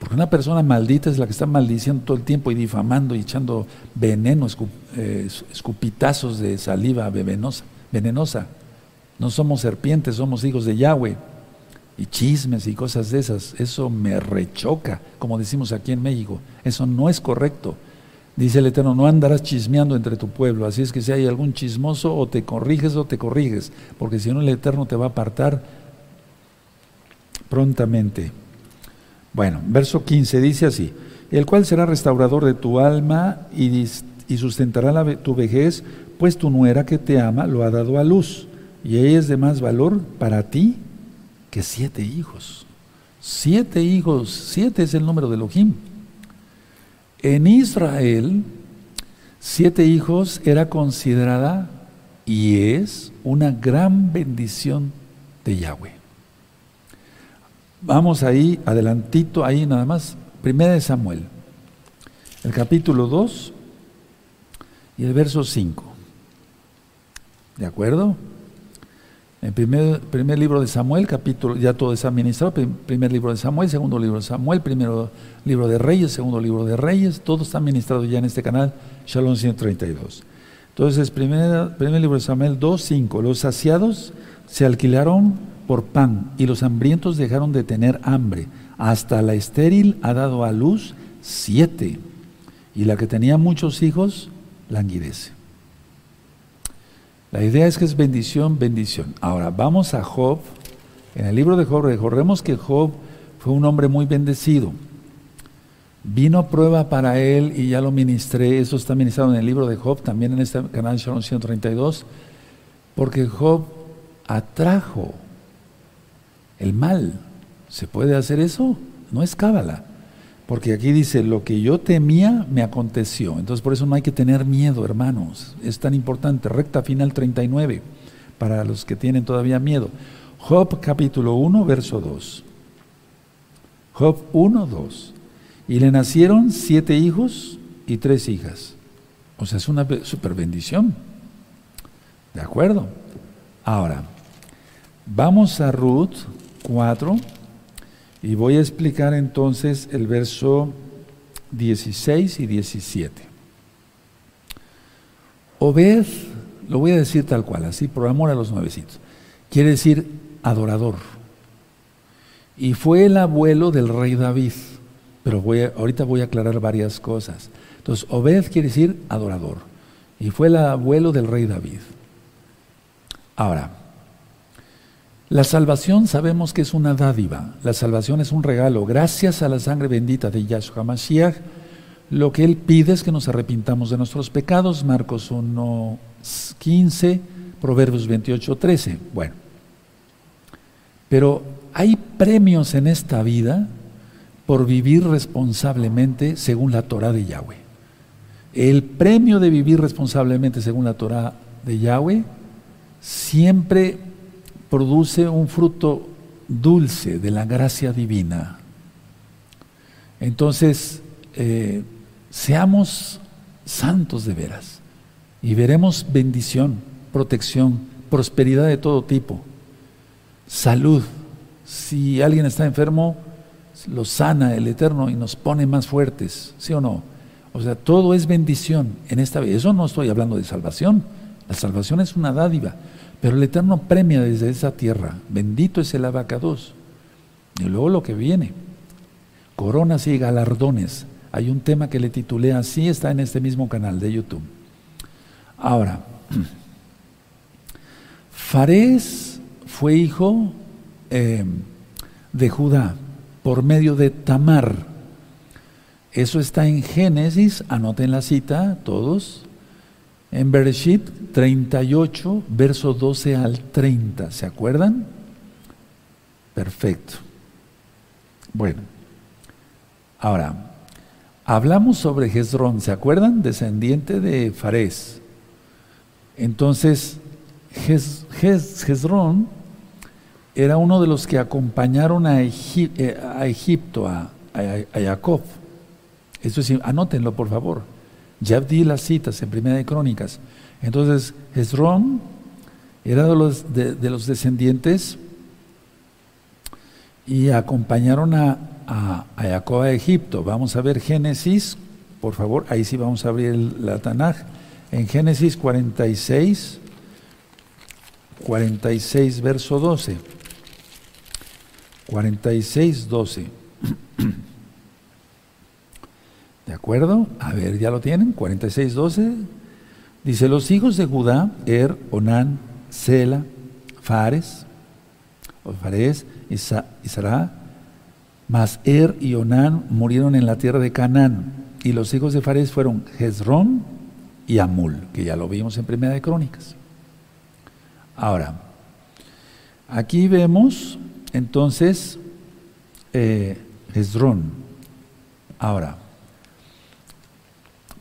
Porque una persona maldita es la que está maldiciendo todo el tiempo y difamando y echando veneno, eh, escupitazos de saliva venenosa. venenosa. No somos serpientes, somos hijos de Yahweh. Y chismes y cosas de esas, eso me rechoca, como decimos aquí en México. Eso no es correcto. Dice el Eterno, no andarás chismeando entre tu pueblo. Así es que si hay algún chismoso, o te corriges o te corriges, porque si no el Eterno te va a apartar prontamente. Bueno, verso 15 dice así, el cual será restaurador de tu alma y, sustentará tu vejez, pues tu nuera que te ama lo ha dado a luz, y ella es de más valor para ti que siete hijos. Siete hijos, siete es el número de Elohim. En Israel, siete hijos era considerada y es una gran bendición de Yahweh. Vamos ahí, adelantito, ahí nada más, primera de Samuel, el capítulo 2 y el verso 5. ¿De acuerdo? El primer, primer libro de Samuel, capítulo, ya todo es administrado, primer libro de Samuel, segundo libro de Samuel, primero libro de Reyes, segundo libro de Reyes, todo está administrado ya en este canal, Shalom 132. Entonces, primer, primer libro de Samuel 2, 5, los saciados se alquilaron por pan y los hambrientos dejaron de tener hambre, hasta la estéril ha dado a luz siete, y la que tenía muchos hijos languidece. La idea es que es bendición, bendición. Ahora, vamos a Job. En el libro de Job, recordemos que Job fue un hombre muy bendecido. Vino prueba para él y ya lo ministré. Eso está ministrado en el libro de Job, también en este canal 132. Porque Job atrajo el mal. ¿Se puede hacer eso? No es cábala. Porque aquí dice, lo que yo temía me aconteció. Entonces por eso no hay que tener miedo, hermanos. Es tan importante. Recta final 39, para los que tienen todavía miedo. Job capítulo 1, verso 2. Job 1, 2. Y le nacieron siete hijos y tres hijas. O sea, es una super bendición. ¿De acuerdo? Ahora, vamos a Ruth 4 y voy a explicar entonces el verso 16 y 17. Obed, lo voy a decir tal cual, así por amor a los nuevecitos, quiere decir adorador. Y fue el abuelo del rey David, pero voy ahorita voy a aclarar varias cosas. Entonces, Obed quiere decir adorador, y fue el abuelo del rey David. Ahora, la salvación sabemos que es una dádiva, la salvación es un regalo. Gracias a la sangre bendita de Yahshua Mashiach, lo que Él pide es que nos arrepintamos de nuestros pecados, Marcos 1, 15, Proverbios 28, 13. Bueno, pero hay premios en esta vida por vivir responsablemente según la Torah de Yahweh. El premio de vivir responsablemente según la Torah de Yahweh siempre produce un fruto dulce de la gracia divina. Entonces, eh, seamos santos de veras y veremos bendición, protección, prosperidad de todo tipo, salud. Si alguien está enfermo, lo sana el Eterno y nos pone más fuertes, ¿sí o no? O sea, todo es bendición en esta vida. Eso no estoy hablando de salvación. La salvación es una dádiva. Pero el Eterno premia desde esa tierra. Bendito es el abacados. Y luego lo que viene. Coronas y galardones. Hay un tema que le titulé así, está en este mismo canal de YouTube. Ahora, Fares fue hijo eh, de Judá por medio de Tamar. Eso está en Génesis, anoten la cita todos, en Bereshit 38, verso 12 al 30, ¿se acuerdan? Perfecto. Bueno, ahora, hablamos sobre Jezrón, ¿se acuerdan? Descendiente de Fares. Entonces, Jezrón era uno de los que acompañaron a, eh, Egipto, a, a, Jacob. Eso sí, anótenlo por favor. Ya di las citas en Primera de Crónicas. Entonces, Hezrón era de los, de, los descendientes y acompañaron a, a, Jacob a Egipto. Vamos a ver Génesis, por favor, ahí sí vamos a abrir la Tanaj. En Génesis 46, 46, verso 12. 46, 12. ¿De acuerdo? A ver, ¿ya lo tienen? 46, 12. Dice, los hijos de Judá, Er, Onán, Sela, Fares, o Fares, y Sará, mas Er y Onán murieron en la tierra de Canaán, y los hijos de Fares fueron Hezrón y Amul, que ya lo vimos en Primera de Crónicas. Ahora, aquí vemos entonces eh. Ahora,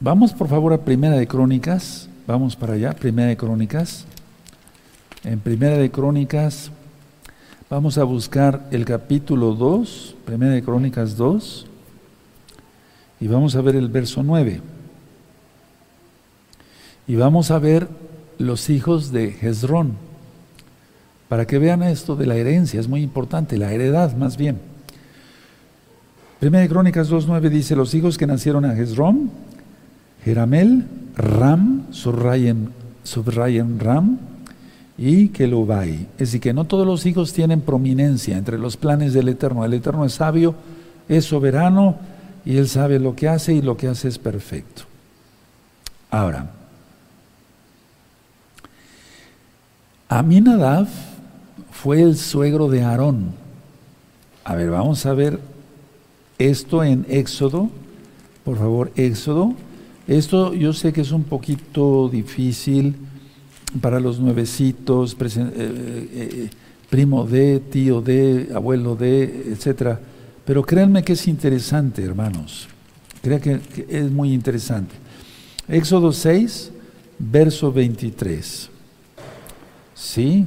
vamos por favor a Primera de Crónicas, vamos para allá, Primera de Crónicas. En Primera de Crónicas vamos a buscar el capítulo 2, Primera de Crónicas 2, y vamos a ver el verso 9. Y vamos a ver los hijos de Hezrón, para que vean esto de la herencia, es muy importante, la heredad más bien. Primera de Crónicas 2.9 dice, los hijos que nacieron a Hezrón, Jeramel, Ram, subrayen, subrayen Ram, y Kelubai. Es decir, que no todos los hijos tienen prominencia entre los planes del Eterno. El Eterno es sabio, es soberano y Él sabe lo que hace y lo que hace es perfecto. Ahora, Aminadab fue el suegro de Aarón. A ver, vamos a ver esto en Éxodo. Por favor, Éxodo. Esto yo sé que es un poquito difícil para los nuevecitos, eh, eh, eh, primo de, tío de, abuelo de, etcétera. Pero créanme que es interesante, hermanos. Crean que, que es muy interesante. Éxodo 6, verso 23. ¿Sí?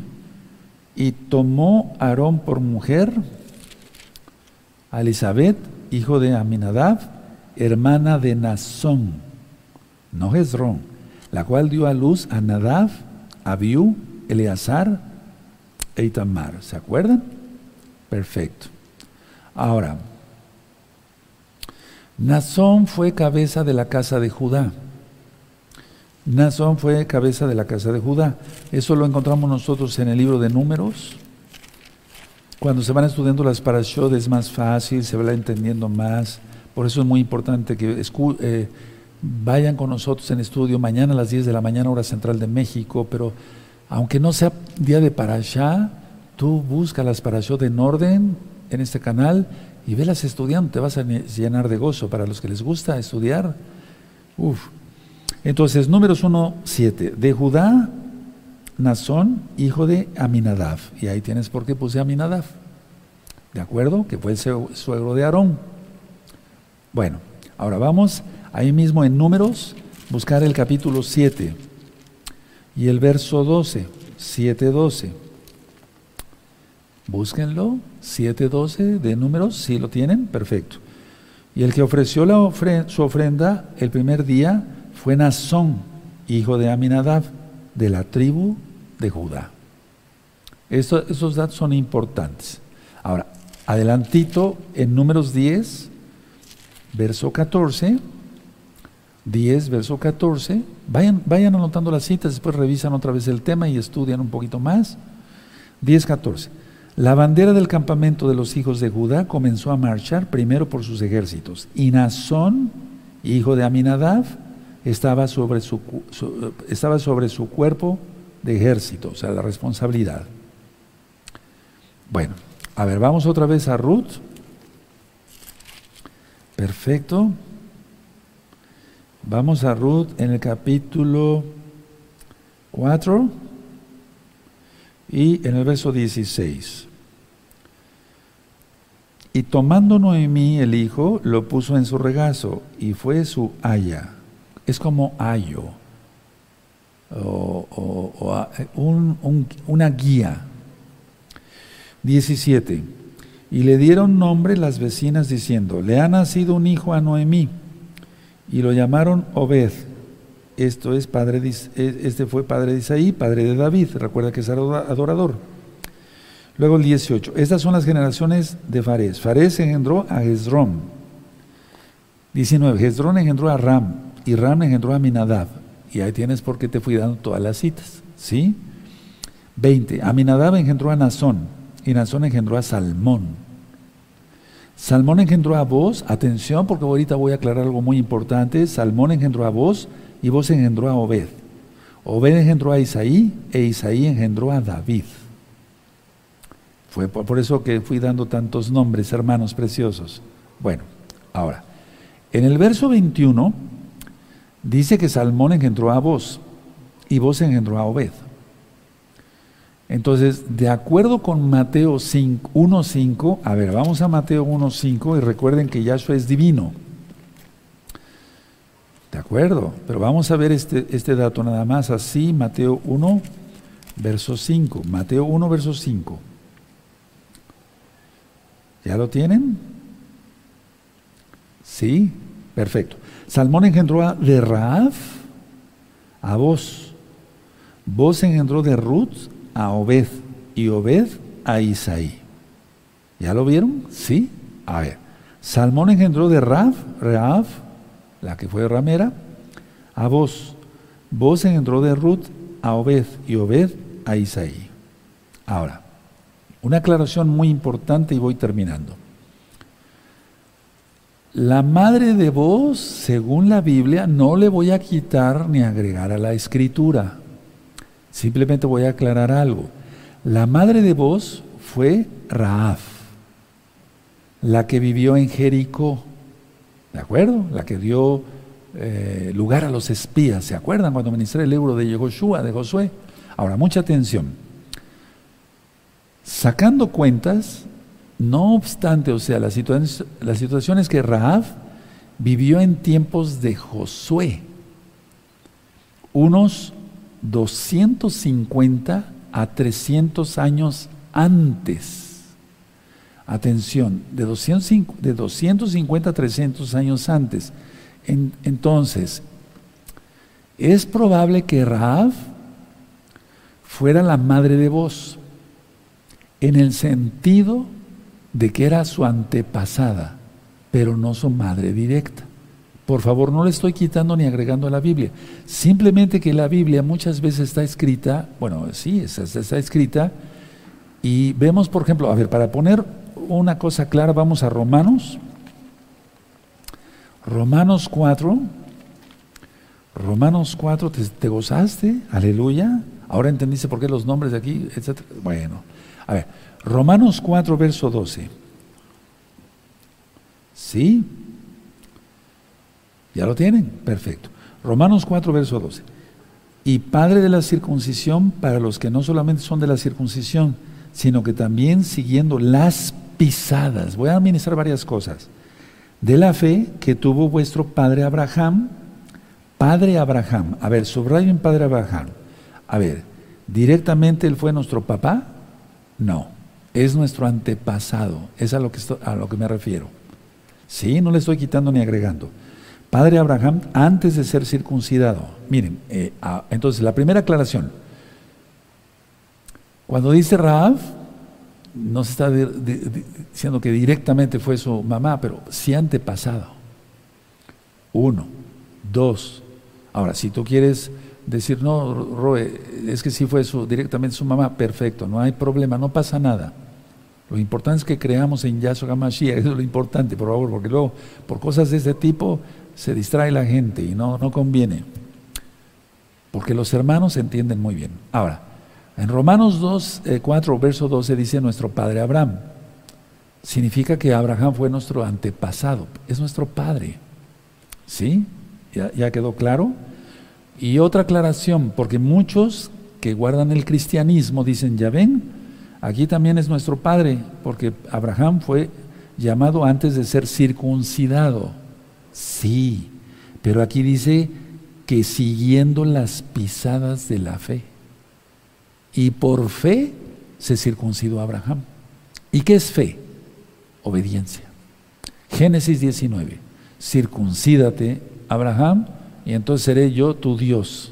Y tomó Aarón por mujer a Elizabeth, hijo de Aminadab, hermana de Nazón, no Jezrón, la cual dio a luz a Nadab, Abiú, Eleazar e Itamar. ¿Se acuerdan? Perfecto. Ahora, Nazón fue cabeza de la casa de Judá. Nazón fue cabeza de la casa de Judá. Eso lo encontramos nosotros en el libro de Números. Cuando se van estudiando las parashot es más fácil, se va entendiendo más. Por eso es muy importante que eh, vayan con nosotros en estudio mañana a las 10 de la mañana, hora central de México. Pero aunque no sea día de parashá, tú busca las parashot en orden en este canal y velas estudiando. Te vas a llenar de gozo. Para los que les gusta estudiar, uff, entonces, números 1, 7. De Judá, Nazón, hijo de Aminadab. Y ahí tienes por qué puse Aminadab. ¿De acuerdo? Que fue el suegro de Aarón. Bueno, ahora vamos ahí mismo en números, buscar el capítulo 7 y el verso 12. 7, 12. Búsquenlo, 7.12 de números, si lo tienen, perfecto. Y el que ofreció la su ofrenda el primer día fue Nazón, hijo de Aminadab, de la tribu de Judá. esos datos son importantes. Ahora, adelantito en números 10, verso 14, 10, verso 14, vayan, vayan anotando las citas, después revisan otra vez el tema y estudian un poquito más. 10, 14. La bandera del campamento de los hijos de Judá comenzó a marchar primero por sus ejércitos. Y Nazón, hijo de Aminadab, estaba sobre su, estaba sobre su cuerpo de ejército, o sea, la responsabilidad. Bueno, a ver, vamos otra vez a Ruth. Perfecto. Vamos a Ruth en el capítulo 4 y en el verso 16. Y tomando Noemí el hijo, lo puso en su regazo y fue su haya es como ayo, o, una guía. 17. Y le dieron nombre las vecinas diciendo, le ha nacido un hijo a Noemí, y lo llamaron Obed. Esto es padre de, este fue padre de Isaí, padre de David, recuerda que es adorador. Luego el 18. Estas son las generaciones de Fares. Fares engendró a Hezrón. 19. Hezrón engendró a Ram y Ram engendró a Minadab. Y ahí tienes por qué te fui dando todas las citas. ¿Sí? 20. Aminadab engendró a Nazón y Nazón engendró a Salmón. Salmón engendró a vos, atención porque ahorita voy a aclarar algo muy importante. Salmón engendró a vos y vos engendró a Obed. Obed engendró a Isaí e Isaí engendró a David. Fue por eso que fui dando tantos nombres, hermanos preciosos. Bueno, ahora, en el verso 21 dice que Salmón engendró a vos y vos engendró a Obed. Entonces, de acuerdo con Mateo 1.5, a ver, vamos a Mateo 1.5 y recuerden que Yahshua es divino. De acuerdo, pero vamos a ver este, este dato nada más, así, Mateo 1, verso 5. Mateo 1, verso 5. ¿Ya lo tienen? Sí, perfecto. Salmón engendró a de Raab a vos. Vos engendró de Ruth a Obed y Obed a Isaí. ¿Ya lo vieron? Sí. A ver. Salmón engendró de Rav, Rav, la que fue ramera, a vos. Vos engendró de Ruth a Obed y Obed a Isaí. Ahora, una aclaración muy importante y voy terminando. La madre de vos, según la Biblia, no le voy a quitar ni agregar a la escritura. Simplemente voy a aclarar algo. La madre de vos fue Raaf, la que vivió en Jericó, ¿de acuerdo? La que dio eh, lugar a los espías, ¿se acuerdan cuando ministré el libro de Yehoshua, de Josué? Ahora, mucha atención. Sacando cuentas, no obstante, o sea, la la situación es que Raaf vivió en tiempos de Josué, unos 250 a 300 años antes. Atención, de, 250, a 300 años antes. entonces, es probable que Raab fuera la madre de vos, en el sentido de que era su antepasada, pero no su madre directa. Por favor, no le estoy quitando ni agregando a la Biblia. Simplemente que la Biblia muchas veces está escrita, bueno, sí, está, escrita, y vemos, por ejemplo, a ver, para poner una cosa clara, vamos a Romanos. Romanos 4. Romanos 4, ¿te, gozaste? Aleluya. Ahora entendiste por qué los nombres de aquí, etcétera. Bueno, a ver, Romanos 4, verso 12. ¿Sí? ¿Ya lo tienen? Perfecto. Romanos 4, verso 12. Y padre de la circuncisión para los que no solamente son de la circuncisión, sino que también siguiendo las pisadas. Voy a administrar varias cosas. De la fe que tuvo vuestro padre Abraham, padre Abraham. A ver, subrayen padre Abraham. A ver, ¿directamente él fue nuestro papá? No, es nuestro antepasado. Es a lo que, a lo que me refiero. Sí, no le estoy quitando ni agregando. Padre Abraham antes de ser circuncidado. Miren, eh, entonces la primera aclaración. Cuando dice Raab, no se está diciendo que directamente fue su mamá, pero sí antepasado. Uno, dos. Ahora, si tú quieres decir, no, Roe, es que sí fue su, directamente su mamá, perfecto, no hay problema, no pasa nada. Lo importante es que creamos en Yahshua Mashiach, eso es lo importante, por favor, porque luego, por cosas de este tipo, se distrae la gente y no, no conviene. Porque los hermanos entienden muy bien. Ahora, en Romanos 2, 4, eh, verso 12 dice nuestro padre Abraham. Significa que Abraham fue nuestro antepasado, es nuestro padre. ¿Sí? ¿Ya, ya quedó claro? Y otra aclaración, porque muchos que guardan el cristianismo dicen, ya ven, aquí también es nuestro padre, porque Abraham fue llamado antes de ser circuncidado. Sí, pero aquí dice que siguiendo las pisadas de la fe. Y por fe se circuncidó Abraham. ¿Y qué es fe? Obediencia. Génesis 19. Circuncídate, Abraham, y entonces seré yo tu Dios.